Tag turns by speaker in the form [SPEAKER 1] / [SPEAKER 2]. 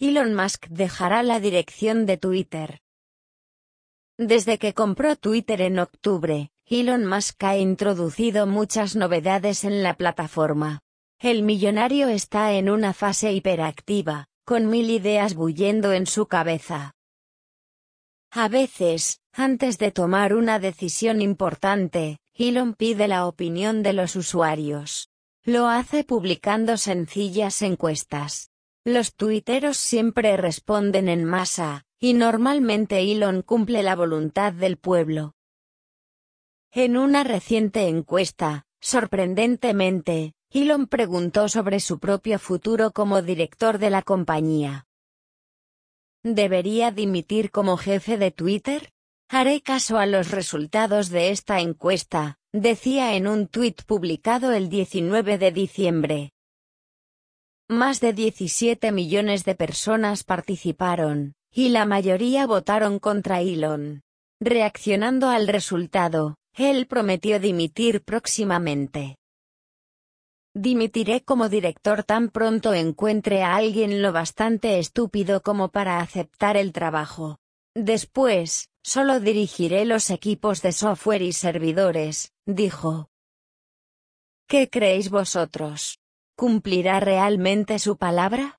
[SPEAKER 1] Elon Musk dejará la dirección de Twitter. Desde que compró Twitter en octubre, Elon Musk ha introducido muchas novedades en la plataforma. El millonario está en una fase hiperactiva, con mil ideas bullendo en su cabeza. A veces, antes de tomar una decisión importante, Elon pide la opinión de los usuarios. Lo hace publicando sencillas encuestas. Los tuiteros siempre responden en masa, y normalmente Elon cumple la voluntad del pueblo. En una reciente encuesta, sorprendentemente, Elon preguntó sobre su propio futuro como director de la compañía. ¿Debería dimitir como jefe de Twitter? Haré caso a los resultados de esta encuesta, decía en un tuit publicado el 19 de diciembre. Más de 17 millones de personas participaron, y la mayoría votaron contra Elon. Reaccionando al resultado, él prometió dimitir próximamente. Dimitiré como director tan pronto encuentre a alguien lo bastante estúpido como para aceptar el trabajo. Después, solo dirigiré los equipos de software y servidores, dijo. ¿Qué creéis vosotros? ¿Cumplirá realmente su palabra?